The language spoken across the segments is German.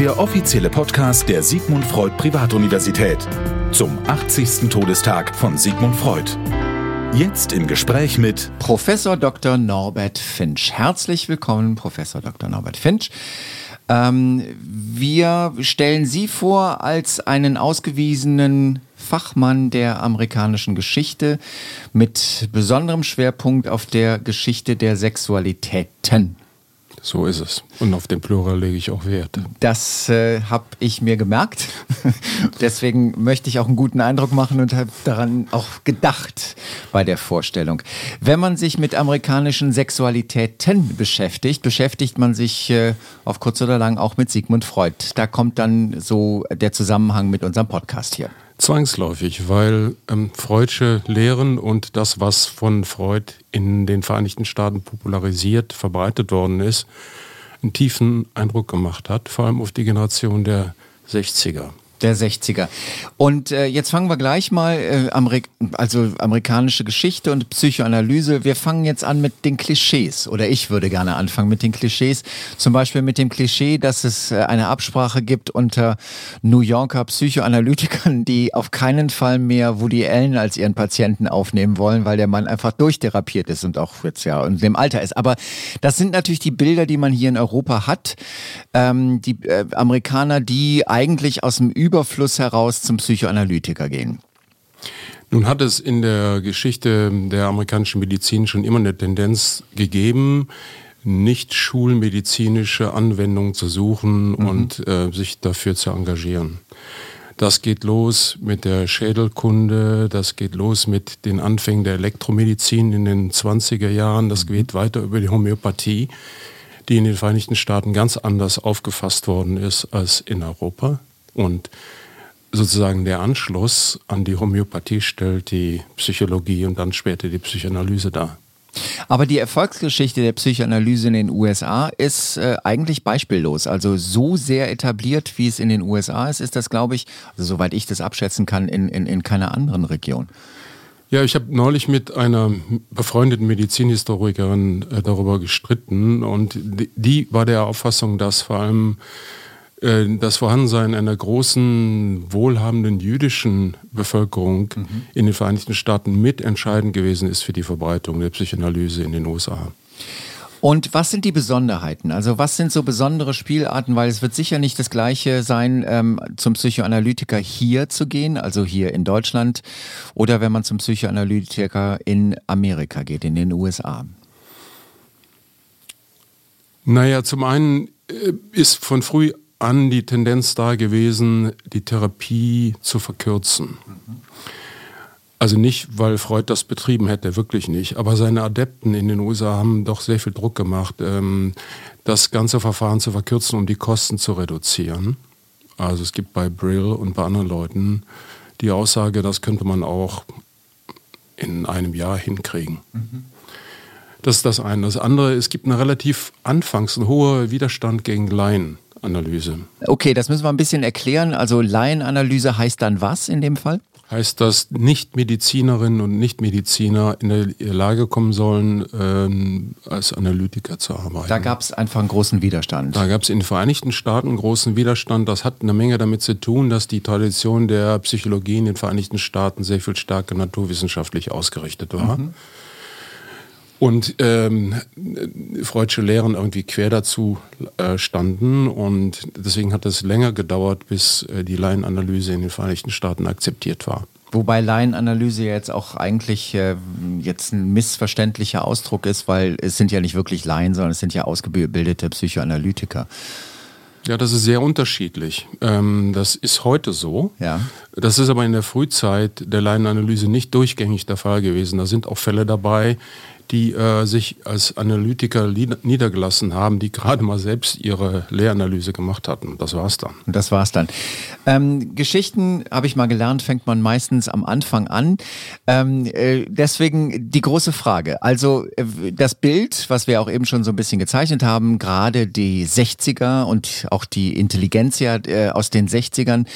der offizielle Podcast der Sigmund Freud Privatuniversität zum 80. Todestag von Sigmund Freud. Jetzt im Gespräch mit Professor Dr. Norbert Finch. Herzlich willkommen, Professor Dr. Norbert Finch. Ähm, wir stellen Sie vor als einen ausgewiesenen Fachmann der amerikanischen Geschichte mit besonderem Schwerpunkt auf der Geschichte der Sexualitäten. So ist es. Und auf den Plural lege ich auch Wert. Das äh, habe ich mir gemerkt. Deswegen möchte ich auch einen guten Eindruck machen und habe daran auch gedacht bei der Vorstellung. Wenn man sich mit amerikanischen Sexualitäten beschäftigt, beschäftigt man sich äh, auf kurz oder lang auch mit Sigmund Freud. Da kommt dann so der Zusammenhang mit unserem Podcast hier. Zwangsläufig, weil ähm, Freudsche Lehren und das, was von Freud in den Vereinigten Staaten popularisiert, verbreitet worden ist, einen tiefen Eindruck gemacht hat, vor allem auf die Generation der 60er. Der 60er. Und äh, jetzt fangen wir gleich mal, äh, Amerik also amerikanische Geschichte und Psychoanalyse. Wir fangen jetzt an mit den Klischees. Oder ich würde gerne anfangen mit den Klischees. Zum Beispiel mit dem Klischee, dass es äh, eine Absprache gibt unter New Yorker Psychoanalytikern, die auf keinen Fall mehr Woody Allen als ihren Patienten aufnehmen wollen, weil der Mann einfach durchtherapiert ist und auch jetzt ja in dem Alter ist. Aber das sind natürlich die Bilder, die man hier in Europa hat. Ähm, die äh, Amerikaner, die eigentlich aus dem Überfluss heraus zum Psychoanalytiker gehen? Nun hat es in der Geschichte der amerikanischen Medizin schon immer eine Tendenz gegeben, nicht schulmedizinische Anwendungen zu suchen mhm. und äh, sich dafür zu engagieren. Das geht los mit der Schädelkunde, das geht los mit den Anfängen der Elektromedizin in den 20er Jahren, das mhm. geht weiter über die Homöopathie, die in den Vereinigten Staaten ganz anders aufgefasst worden ist als in Europa. Und sozusagen der Anschluss an die Homöopathie stellt die Psychologie und dann später die Psychoanalyse dar. Aber die Erfolgsgeschichte der Psychoanalyse in den USA ist äh, eigentlich beispiellos. Also so sehr etabliert, wie es in den USA ist, ist das, glaube ich, also soweit ich das abschätzen kann, in, in, in keiner anderen Region. Ja, ich habe neulich mit einer befreundeten Medizinhistorikerin äh, darüber gestritten und die, die war der Auffassung, dass vor allem das Vorhandensein einer großen, wohlhabenden jüdischen Bevölkerung mhm. in den Vereinigten Staaten mitentscheidend gewesen ist für die Verbreitung der Psychoanalyse in den USA. Und was sind die Besonderheiten? Also was sind so besondere Spielarten? Weil es wird sicher nicht das gleiche sein, ähm, zum Psychoanalytiker hier zu gehen, also hier in Deutschland, oder wenn man zum Psychoanalytiker in Amerika geht, in den USA. Naja, zum einen äh, ist von früh an die Tendenz da gewesen, die Therapie zu verkürzen. Also nicht, weil Freud das betrieben hätte, wirklich nicht. Aber seine Adepten in den USA haben doch sehr viel Druck gemacht, ähm, das ganze Verfahren zu verkürzen, um die Kosten zu reduzieren. Also es gibt bei Brill und bei anderen Leuten die Aussage, das könnte man auch in einem Jahr hinkriegen. Mhm. Das ist das eine. Das andere, es gibt eine relativ anfangs ein hoher Widerstand gegen Laien. Analyse. Okay, das müssen wir ein bisschen erklären. Also Laienanalyse heißt dann was in dem Fall? Heißt, dass Nichtmedizinerinnen und Nichtmediziner in der Lage kommen sollen, ähm, als Analytiker zu arbeiten. Da gab es einfach einen großen Widerstand. Da gab es in den Vereinigten Staaten einen großen Widerstand. Das hat eine Menge damit zu tun, dass die Tradition der Psychologie in den Vereinigten Staaten sehr viel stärker naturwissenschaftlich ausgerichtet war. Mhm und ähm, freudsche Lehren irgendwie quer dazu äh, standen und deswegen hat es länger gedauert, bis äh, die Laienanalyse in den Vereinigten Staaten akzeptiert war. Wobei Laienanalyse jetzt auch eigentlich äh, jetzt ein missverständlicher Ausdruck ist, weil es sind ja nicht wirklich Laien, sondern es sind ja ausgebildete Psychoanalytiker. Ja, das ist sehr unterschiedlich. Ähm, das ist heute so. Ja. Das ist aber in der Frühzeit der Laienanalyse nicht durchgängig der Fall gewesen. Da sind auch Fälle dabei, die äh, sich als Analytiker niedergelassen haben, die gerade mal selbst ihre Lehranalyse gemacht hatten. Das war's dann. Das war's dann. Ähm, Geschichten, habe ich mal gelernt, fängt man meistens am Anfang an. Ähm, äh, deswegen die große Frage. Also äh, das Bild, was wir auch eben schon so ein bisschen gezeichnet haben, gerade die 60er und auch die Intelligenz äh, aus den 60ern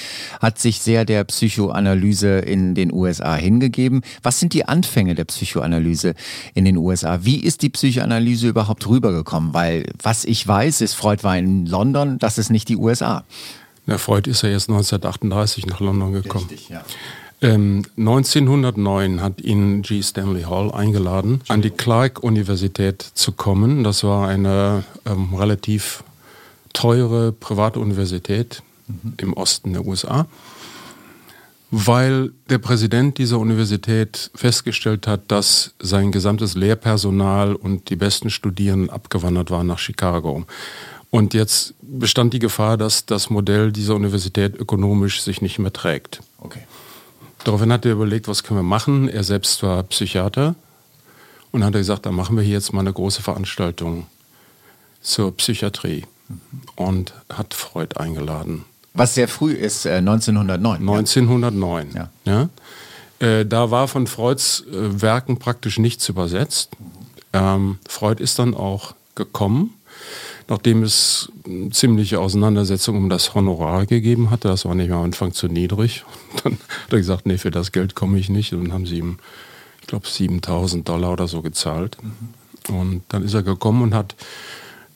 hat sich sehr der Psychoanalyse in den USA hingegeben. Was sind die Anfänge der Psychoanalyse in den USA? USA. Wie ist die Psychoanalyse überhaupt rübergekommen? Weil was ich weiß, ist, Freud war in London, das ist nicht die USA. Na, Freud ist ja erst 1938 nach London gekommen. Richtig, ja. Ähm, 1909 hat ihn G. Stanley Hall eingeladen, an die Clark-Universität zu kommen. Das war eine ähm, relativ teure private Universität mhm. im Osten der USA, weil der Präsident dieser Universität festgestellt hat, dass sein gesamtes Lehrpersonal und die besten Studierenden abgewandert waren nach Chicago. Und jetzt bestand die Gefahr, dass das Modell dieser Universität ökonomisch sich nicht mehr trägt. Okay. Daraufhin hat er überlegt, was können wir machen. Er selbst war Psychiater und hat gesagt, da machen wir hier jetzt mal eine große Veranstaltung zur Psychiatrie und hat Freud eingeladen. Was sehr früh ist, äh, 1909. 1909, ja. ja. Äh, da war von Freuds äh, Werken praktisch nichts übersetzt. Ähm, Freud ist dann auch gekommen nachdem es ziemliche Auseinandersetzungen um das Honorar gegeben hatte. Das war nicht am Anfang zu niedrig. Und dann hat er gesagt, nee, für das Geld komme ich nicht. Und dann haben sie ihm, ich glaube, 7000 Dollar oder so gezahlt. Mhm. Und dann ist er gekommen und hat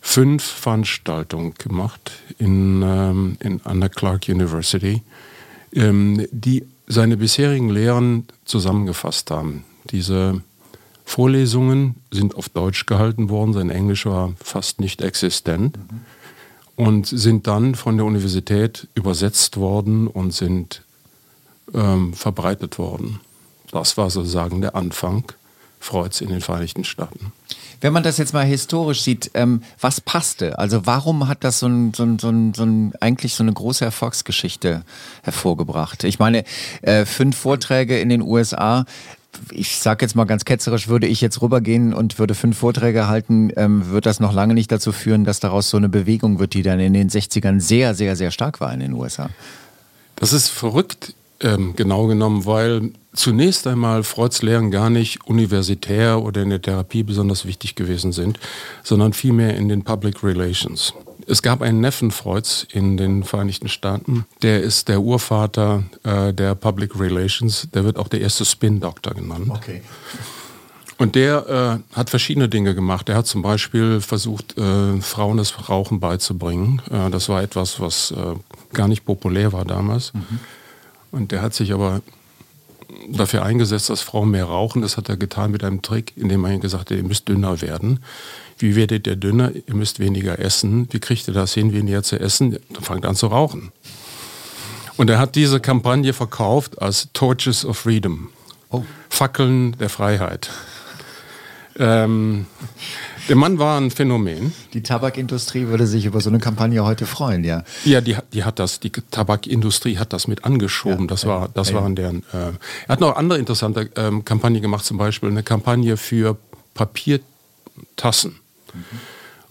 fünf Veranstaltungen gemacht in, ähm, in, an der Clark University, ähm, die seine bisherigen Lehren zusammengefasst haben. Diese Vorlesungen sind auf Deutsch gehalten worden, sein Englisch war fast nicht existent mhm. und sind dann von der Universität übersetzt worden und sind ähm, verbreitet worden. Das war sozusagen der Anfang Freuds in den Vereinigten Staaten. Wenn man das jetzt mal historisch sieht, ähm, was passte? Also warum hat das so, ein, so, ein, so, ein, so ein, eigentlich so eine große Erfolgsgeschichte hervorgebracht? Ich meine, äh, fünf Vorträge in den USA, ich sage jetzt mal ganz ketzerisch, würde ich jetzt rübergehen und würde fünf Vorträge halten, ähm, wird das noch lange nicht dazu führen, dass daraus so eine Bewegung wird, die dann in den 60ern sehr, sehr, sehr stark war in den USA. Das ist verrückt, ähm, genau genommen, weil zunächst einmal Freuds Lehren gar nicht universitär oder in der Therapie besonders wichtig gewesen sind, sondern vielmehr in den Public Relations. Es gab einen Neffen Freuds in den Vereinigten Staaten, der ist der Urvater äh, der Public Relations, der wird auch der erste Spin-Doktor genannt. Okay. Und der äh, hat verschiedene Dinge gemacht. Er hat zum Beispiel versucht, äh, Frauen das Rauchen beizubringen. Äh, das war etwas, was äh, gar nicht populär war damals. Mhm. Und der hat sich aber dafür eingesetzt, dass Frauen mehr rauchen. Das hat er getan mit einem Trick, indem er ihnen gesagt hat, ihr müsst dünner werden. Wie werdet ihr dünner? Ihr müsst weniger essen. Wie kriegt ihr das hin, weniger zu essen? Dann fangt an zu rauchen. Und er hat diese Kampagne verkauft als Torches of Freedom. Oh. Fackeln der Freiheit. Ähm, der Mann war ein Phänomen. Die Tabakindustrie würde sich über so eine Kampagne heute freuen, ja. Ja, die, die hat das, die Tabakindustrie hat das mit angeschoben. Ja, das war, das ja, waren deren. Äh, er hat noch andere interessante ähm, Kampagnen gemacht, zum Beispiel eine Kampagne für Papiertassen.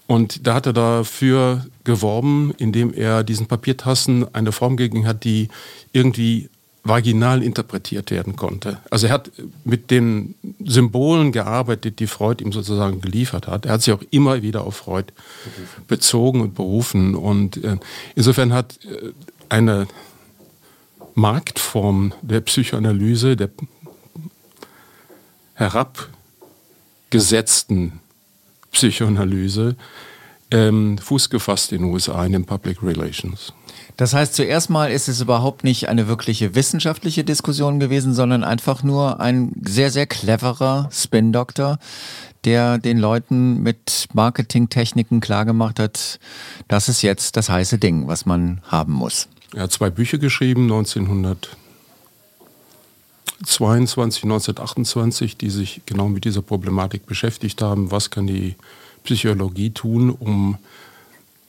Und da hat er dafür geworben, indem er diesen Papiertassen eine Form gegeben hat, die irgendwie vaginal interpretiert werden konnte. Also er hat mit den Symbolen gearbeitet, die Freud ihm sozusagen geliefert hat. Er hat sich auch immer wieder auf Freud bezogen und berufen. Und äh, insofern hat äh, eine Marktform der Psychoanalyse, der herabgesetzten Psychoanalyse ähm, Fuß gefasst in den USA in den Public Relations. Das heißt, zuerst mal ist es überhaupt nicht eine wirkliche wissenschaftliche Diskussion gewesen, sondern einfach nur ein sehr, sehr cleverer Spin-Doktor, der den Leuten mit Marketingtechniken klargemacht hat, das ist jetzt das heiße Ding, was man haben muss. Er hat zwei Bücher geschrieben, 1900. 1922, 1928, die sich genau mit dieser Problematik beschäftigt haben. Was kann die Psychologie tun, um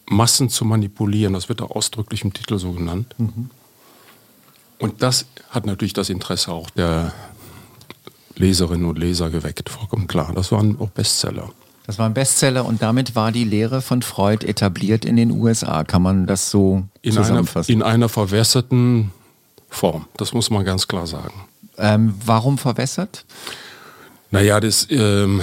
Massen zu manipulieren? Das wird auch ausdrücklich im Titel so genannt. Mhm. Und das hat natürlich das Interesse auch der Leserinnen und Leser geweckt, vollkommen klar. Das waren auch Bestseller. Das war ein Bestseller und damit war die Lehre von Freud etabliert in den USA. Kann man das so in zusammenfassen? Einer, in einer verwässerten Form, das muss man ganz klar sagen. Ähm, warum verwässert? Naja, das ähm,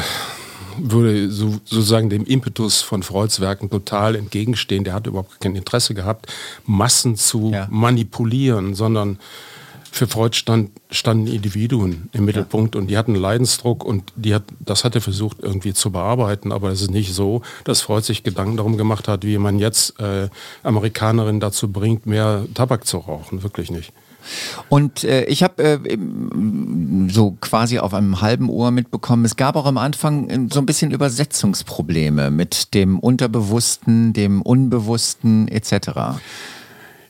würde so, sozusagen dem Impetus von Freuds Werken total entgegenstehen. Der hat überhaupt kein Interesse gehabt, Massen zu ja. manipulieren, sondern für Freud stand, standen Individuen im Mittelpunkt ja. und die hatten Leidensdruck und die hat, das hat er versucht irgendwie zu bearbeiten, aber es ist nicht so, dass Freud sich Gedanken darum gemacht hat, wie man jetzt äh, Amerikanerinnen dazu bringt, mehr Tabak zu rauchen. Wirklich nicht. Und äh, ich habe äh, so quasi auf einem halben Ohr mitbekommen, es gab auch am Anfang äh, so ein bisschen Übersetzungsprobleme mit dem Unterbewussten, dem Unbewussten etc.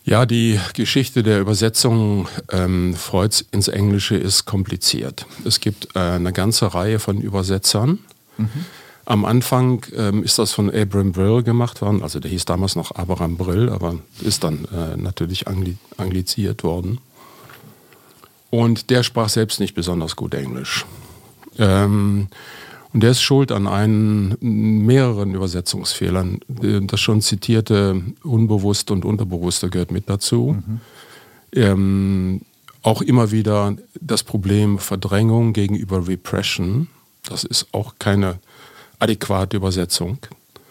Ja, die Geschichte der Übersetzung ähm, Freuds ins Englische ist kompliziert. Es gibt äh, eine ganze Reihe von Übersetzern. Mhm. Am Anfang ähm, ist das von Abram Brill gemacht worden, also der hieß damals noch Abraham Brill, aber ist dann äh, natürlich angli angliziert worden. Und der sprach selbst nicht besonders gut Englisch. Ähm, und der ist schuld an einen, mehreren Übersetzungsfehlern. Das schon zitierte Unbewusste und Unterbewusste gehört mit dazu. Mhm. Ähm, auch immer wieder das Problem Verdrängung gegenüber Repression. Das ist auch keine adäquate Übersetzung.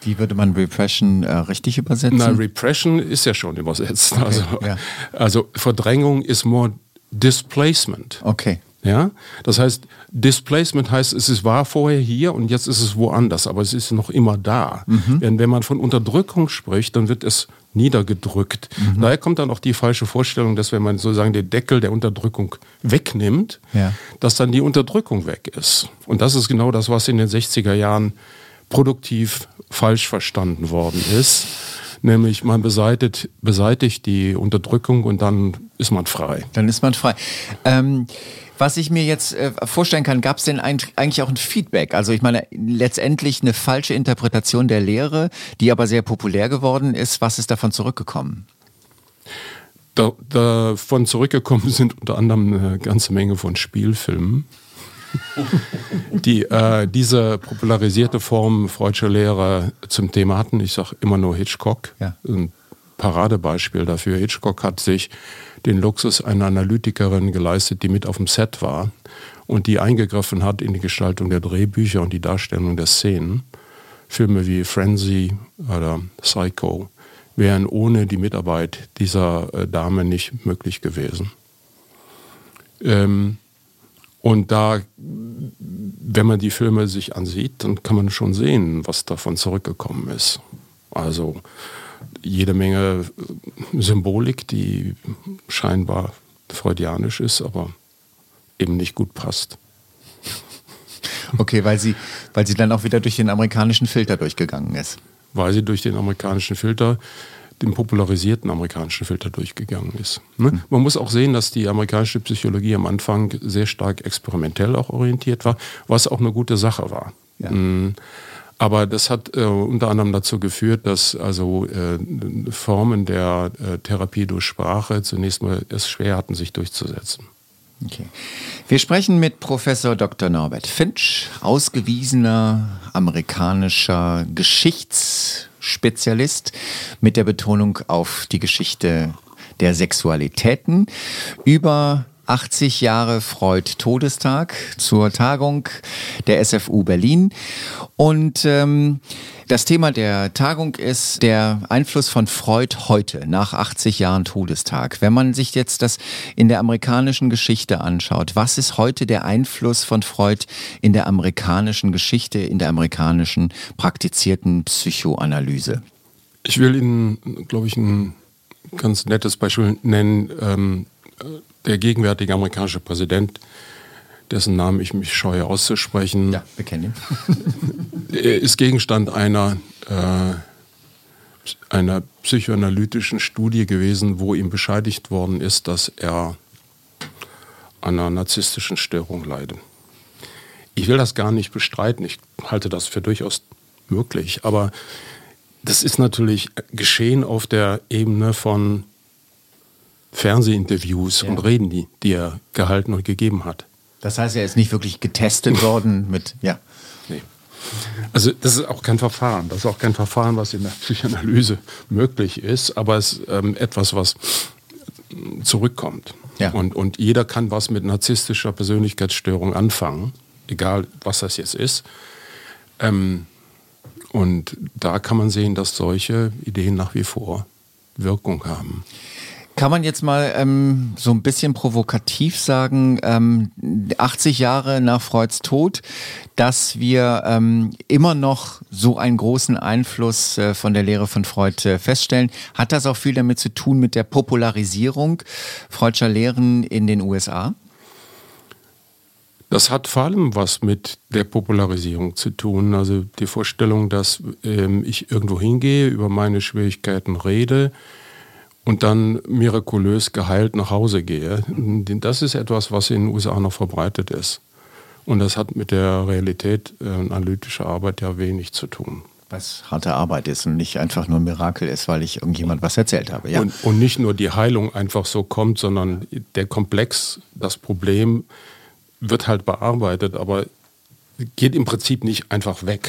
Wie würde man Repression äh, richtig übersetzen? Na, Repression ist ja schon übersetzt. Okay, also, ja. also Verdrängung ist more Displacement. Okay. Ja, das heißt, Displacement heißt, es ist, war vorher hier und jetzt ist es woanders, aber es ist noch immer da. Mhm. Denn wenn man von Unterdrückung spricht, dann wird es niedergedrückt. Mhm. Daher kommt dann auch die falsche Vorstellung, dass wenn man sozusagen den Deckel der Unterdrückung wegnimmt, ja. dass dann die Unterdrückung weg ist. Und das ist genau das, was in den 60er Jahren produktiv falsch verstanden worden ist. Nämlich man beseitigt, beseitigt die Unterdrückung und dann ist man frei. Dann ist man frei. Ähm was ich mir jetzt äh, vorstellen kann, gab es denn ein, eigentlich auch ein Feedback? Also ich meine, letztendlich eine falsche Interpretation der Lehre, die aber sehr populär geworden ist. Was ist davon zurückgekommen? Da, davon zurückgekommen sind unter anderem eine ganze Menge von Spielfilmen, die äh, diese popularisierte Form freudscher Lehre zum Thema hatten. Ich sage immer nur Hitchcock. Ja. Ein Paradebeispiel dafür. Hitchcock hat sich den Luxus einer Analytikerin geleistet, die mit auf dem Set war und die eingegriffen hat in die Gestaltung der Drehbücher und die Darstellung der Szenen. Filme wie Frenzy oder Psycho wären ohne die Mitarbeit dieser äh, Dame nicht möglich gewesen. Ähm, und da, wenn man die Filme sich ansieht, dann kann man schon sehen, was davon zurückgekommen ist. Also jede Menge äh, Symbolik, die scheinbar freudianisch ist, aber eben nicht gut passt. Okay, weil sie, weil sie dann auch wieder durch den amerikanischen Filter durchgegangen ist. Weil sie durch den amerikanischen Filter, den popularisierten amerikanischen Filter durchgegangen ist. Ne? Hm. Man muss auch sehen, dass die amerikanische Psychologie am Anfang sehr stark experimentell auch orientiert war, was auch eine gute Sache war. Ja. Aber das hat äh, unter anderem dazu geführt, dass also äh, Formen der äh, Therapie durch Sprache zunächst mal es schwer hatten, sich durchzusetzen. Okay. Wir sprechen mit Professor Dr. Norbert Finch, ausgewiesener amerikanischer Geschichtsspezialist mit der Betonung auf die Geschichte der Sexualitäten über 80 Jahre Freud Todestag zur Tagung der SFU Berlin. Und ähm, das Thema der Tagung ist der Einfluss von Freud heute, nach 80 Jahren Todestag. Wenn man sich jetzt das in der amerikanischen Geschichte anschaut, was ist heute der Einfluss von Freud in der amerikanischen Geschichte, in der amerikanischen praktizierten Psychoanalyse? Ich will Ihnen, glaube ich, ein ganz nettes Beispiel nennen. Ähm, der gegenwärtige amerikanische Präsident, dessen Namen ich mich scheue auszusprechen, ja, wir kennen ihn. ist Gegenstand einer, äh, einer psychoanalytischen Studie gewesen, wo ihm bescheidigt worden ist, dass er an einer narzisstischen Störung leidet. Ich will das gar nicht bestreiten, ich halte das für durchaus möglich, aber das ist natürlich geschehen auf der Ebene von Fernsehinterviews ja. und Reden, die, die er gehalten und gegeben hat. Das heißt, er ist nicht wirklich getestet worden mit, ja. Nee. Also das ist auch kein Verfahren. Das ist auch kein Verfahren, was in der Psychoanalyse möglich ist, aber es ist ähm, etwas, was zurückkommt. Ja. Und, und jeder kann was mit narzisstischer Persönlichkeitsstörung anfangen, egal was das jetzt ist. Ähm, und da kann man sehen, dass solche Ideen nach wie vor Wirkung haben. Kann man jetzt mal ähm, so ein bisschen provokativ sagen, ähm, 80 Jahre nach Freuds Tod, dass wir ähm, immer noch so einen großen Einfluss äh, von der Lehre von Freud äh, feststellen? Hat das auch viel damit zu tun mit der Popularisierung Freudscher Lehren in den USA? Das hat vor allem was mit der Popularisierung zu tun. Also die Vorstellung, dass ähm, ich irgendwo hingehe, über meine Schwierigkeiten rede, und dann mirakulös geheilt nach Hause gehe. Das ist etwas, was in den USA noch verbreitet ist. Und das hat mit der Realität äh, analytischer Arbeit ja wenig zu tun. Was harte Arbeit ist und nicht einfach nur ein Mirakel ist, weil ich irgendjemand was erzählt habe. Ja. Und, und nicht nur die Heilung einfach so kommt, sondern der Komplex, das Problem wird halt bearbeitet, aber geht im Prinzip nicht einfach weg.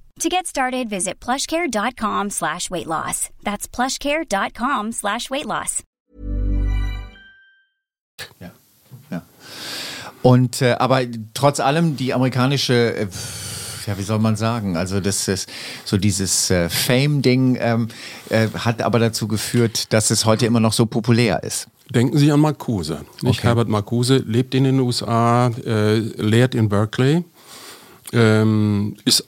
To get started, visit plushcare.com slash weight loss. That's plushcare.com slash weight loss. Ja, ja. Und, äh, aber trotz allem, die amerikanische, äh, ja, wie soll man sagen, also das ist so dieses äh, Fame-Ding ähm, äh, hat aber dazu geführt, dass es heute immer noch so populär ist. Denken Sie an Marcuse. Okay. Herbert Marcuse lebt in den USA, äh, lehrt in Berkeley, ähm, ist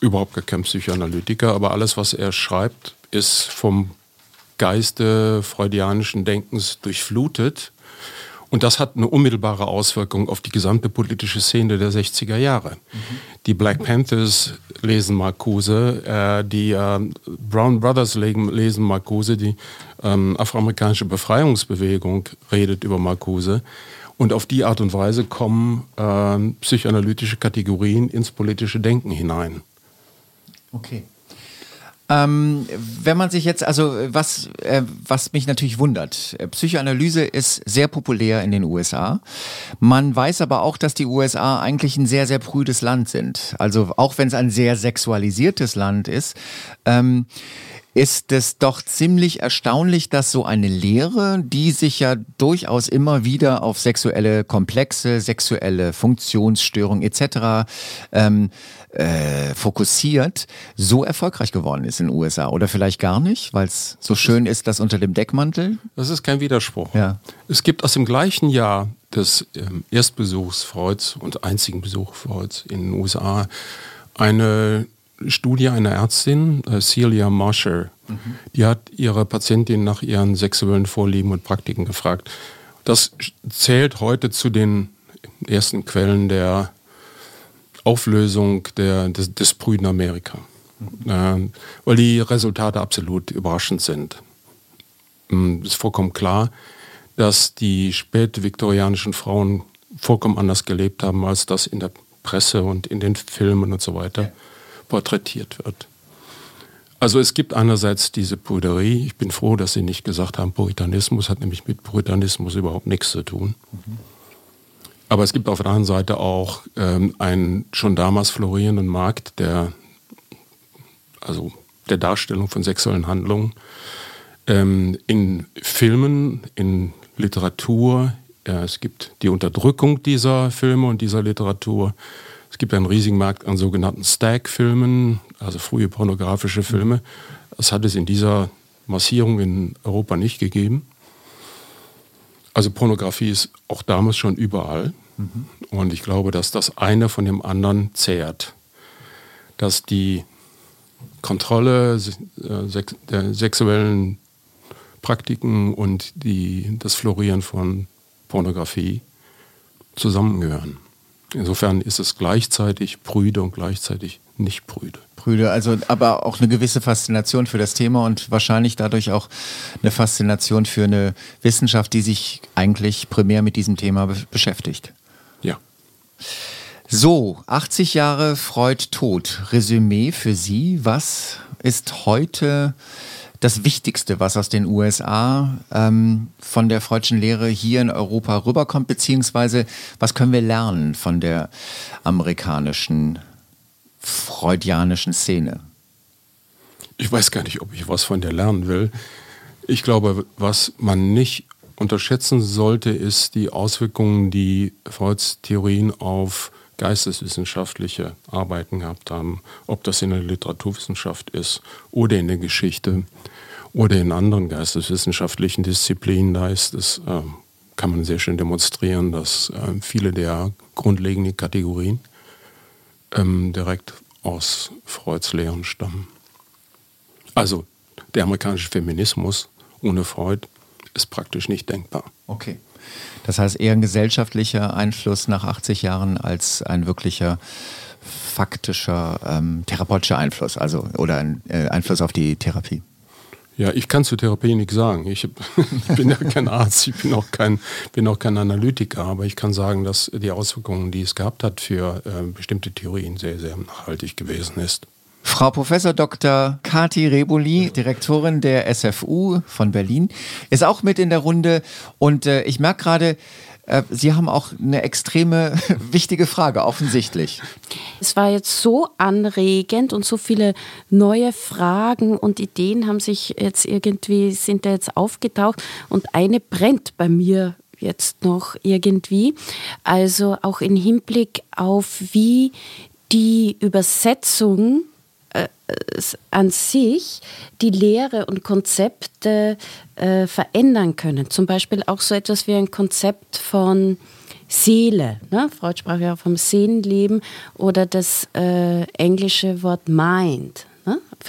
überhaupt gar kein Psychoanalytiker, aber alles, was er schreibt, ist vom Geiste freudianischen Denkens durchflutet. Und das hat eine unmittelbare Auswirkung auf die gesamte politische Szene der 60er Jahre. Mhm. Die Black Panthers lesen Marcuse, äh, die äh, Brown Brothers lesen Marcuse, die ähm, afroamerikanische Befreiungsbewegung redet über Marcuse. Und auf die Art und Weise kommen äh, psychoanalytische Kategorien ins politische Denken hinein. Okay. Ähm, wenn man sich jetzt, also was, äh, was mich natürlich wundert, äh, Psychoanalyse ist sehr populär in den USA. Man weiß aber auch, dass die USA eigentlich ein sehr, sehr prüdes Land sind. Also auch wenn es ein sehr sexualisiertes Land ist. Ähm, ist es doch ziemlich erstaunlich, dass so eine Lehre, die sich ja durchaus immer wieder auf sexuelle Komplexe, sexuelle Funktionsstörungen etc. Ähm, äh, fokussiert, so erfolgreich geworden ist in den USA. Oder vielleicht gar nicht, weil es so schön ist, das unter dem Deckmantel. Das ist kein Widerspruch. Ja. Es gibt aus dem gleichen Jahr des ähm, Erstbesuchs Freuds und einzigen Besuchs Freuds in den USA eine Studie einer Ärztin, äh, Celia Marsher, mhm. die hat ihre Patientin nach ihren sexuellen Vorlieben und Praktiken gefragt. Das zählt heute zu den ersten Quellen der Auflösung der, des, des Brüden Amerika, mhm. äh, weil die Resultate absolut überraschend sind. Es ist vollkommen klar, dass die spätviktorianischen Frauen vollkommen anders gelebt haben, als das in der Presse und in den Filmen und so weiter. Ja porträtiert wird. Also es gibt einerseits diese Brüderie. Ich bin froh, dass Sie nicht gesagt haben, Puritanismus hat nämlich mit Puritanismus überhaupt nichts zu tun. Mhm. Aber es gibt auf der anderen Seite auch ähm, einen schon damals florierenden Markt der, also der Darstellung von sexuellen Handlungen ähm, in Filmen, in Literatur. Ja, es gibt die Unterdrückung dieser Filme und dieser Literatur. Es gibt einen riesigen Markt an sogenannten Stag-Filmen, also frühe pornografische Filme. Das hat es in dieser Massierung in Europa nicht gegeben. Also Pornografie ist auch damals schon überall. Mhm. Und ich glaube, dass das eine von dem anderen zehrt. Dass die Kontrolle äh, der sexuellen Praktiken und die, das Florieren von Pornografie zusammengehören. Insofern ist es gleichzeitig prüde und gleichzeitig nicht prüde. Prüde, also aber auch eine gewisse Faszination für das Thema und wahrscheinlich dadurch auch eine Faszination für eine Wissenschaft, die sich eigentlich primär mit diesem Thema be beschäftigt. Ja. So, 80 Jahre Freud tot. Resümee für Sie. Was ist heute das Wichtigste, was aus den USA ähm, von der Freudschen Lehre hier in Europa rüberkommt, beziehungsweise was können wir lernen von der amerikanischen freudianischen Szene? Ich weiß gar nicht, ob ich was von der lernen will. Ich glaube, was man nicht unterschätzen sollte, ist die Auswirkungen, die Freuds Theorien auf geisteswissenschaftliche Arbeiten gehabt haben, ob das in der Literaturwissenschaft ist oder in der Geschichte oder in anderen geisteswissenschaftlichen Disziplinen. Da ist es, äh, kann man sehr schön demonstrieren, dass äh, viele der grundlegenden Kategorien ähm, direkt aus Freuds Lehren stammen. Also der amerikanische Feminismus ohne Freud ist praktisch nicht denkbar. Okay. Das heißt eher ein gesellschaftlicher Einfluss nach 80 Jahren als ein wirklicher faktischer ähm, therapeutischer Einfluss, also oder ein äh, Einfluss auf die Therapie. Ja, ich kann zur Therapie nichts sagen. Ich bin ja kein Arzt, ich bin auch kein, bin auch kein Analytiker, aber ich kann sagen, dass die Auswirkungen, die es gehabt hat für äh, bestimmte Theorien, sehr, sehr nachhaltig gewesen ist. Frau Professor Dr. Kati Reboli, Direktorin der SFU von Berlin, ist auch mit in der Runde und äh, ich merke gerade, äh, Sie haben auch eine extreme wichtige Frage, offensichtlich. Es war jetzt so anregend und so viele neue Fragen und Ideen haben sich jetzt irgendwie, sind da jetzt aufgetaucht und eine brennt bei mir jetzt noch irgendwie. Also auch im Hinblick auf, wie die Übersetzung an sich die Lehre und Konzepte äh, verändern können. Zum Beispiel auch so etwas wie ein Konzept von Seele. Ne? Freud sprach ja vom Seelenleben oder das äh, englische Wort Mind.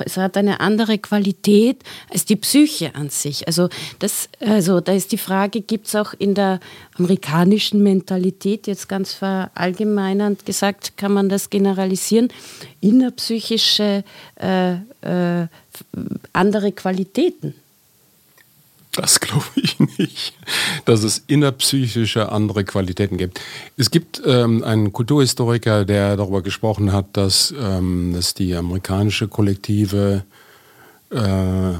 Es hat eine andere Qualität als die Psyche an sich. Also, das, also da ist die Frage, gibt es auch in der amerikanischen Mentalität, jetzt ganz verallgemeinernd gesagt, kann man das generalisieren, innerpsychische äh, äh, andere Qualitäten? Das glaube ich nicht, dass es innerpsychische andere Qualitäten gibt. Es gibt ähm, einen Kulturhistoriker, der darüber gesprochen hat, dass, ähm, dass die amerikanische kollektive äh,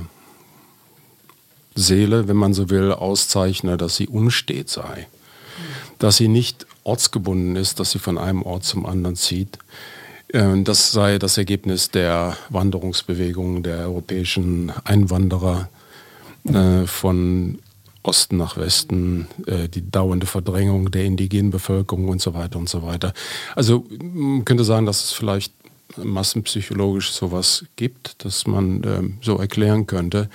Seele, wenn man so will, auszeichnet, dass sie unstet sei. Dass sie nicht ortsgebunden ist, dass sie von einem Ort zum anderen zieht. Ähm, das sei das Ergebnis der Wanderungsbewegung der europäischen Einwanderer äh, von Osten nach Westen, äh, die dauernde Verdrängung der indigenen Bevölkerung und so weiter und so weiter. Also man könnte sagen, dass es vielleicht massenpsychologisch sowas gibt, das man ähm, so erklären könnte.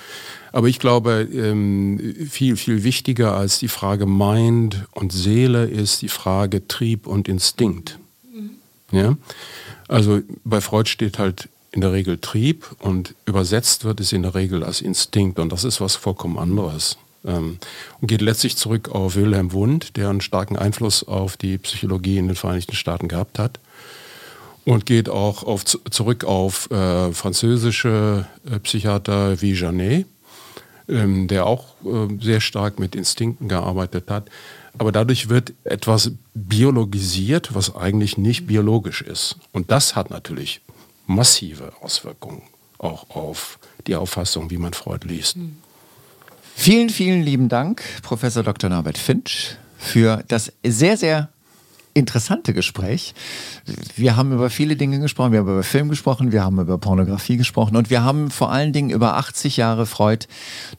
Aber ich glaube, ähm, viel, viel wichtiger als die Frage Mind und Seele ist die Frage Trieb und Instinkt. Mhm. Ja? Also bei Freud steht halt in der Regel Trieb und übersetzt wird es in der Regel als Instinkt und das ist was vollkommen anderes. Ähm, und geht letztlich zurück auf Wilhelm Wundt, der einen starken Einfluss auf die Psychologie in den Vereinigten Staaten gehabt hat. Und geht auch auf, zurück auf äh, französische äh, Psychiater wie Janet, ähm, der auch äh, sehr stark mit Instinkten gearbeitet hat. Aber dadurch wird etwas biologisiert, was eigentlich nicht biologisch ist. Und das hat natürlich massive Auswirkungen auch auf die Auffassung, wie man Freud liest. Vielen, vielen lieben Dank, Professor Dr. Norbert Finch, für das sehr, sehr interessante Gespräch. Wir haben über viele Dinge gesprochen. Wir haben über Film gesprochen, wir haben über Pornografie gesprochen und wir haben vor allen Dingen über 80 Jahre Freud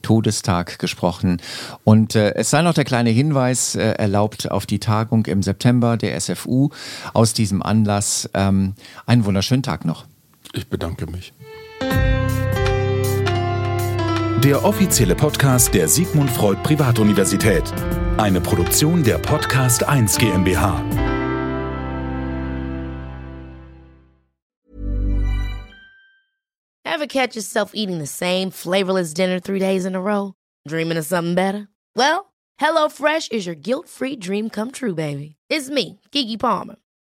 Todestag gesprochen. Und äh, es sei noch der kleine Hinweis äh, erlaubt auf die Tagung im September der SFU. Aus diesem Anlass ähm, einen wunderschönen Tag noch. Ich bedanke mich. Der offizielle Podcast der Sigmund Freud Privatuniversität. Eine Produktion der Podcast 1 GmbH. Ever catch yourself eating the same flavorless dinner three days in a row? Dreaming of something better? Well, HelloFresh is your guilt-free dream come true, baby. It's me, Kiki Palmer.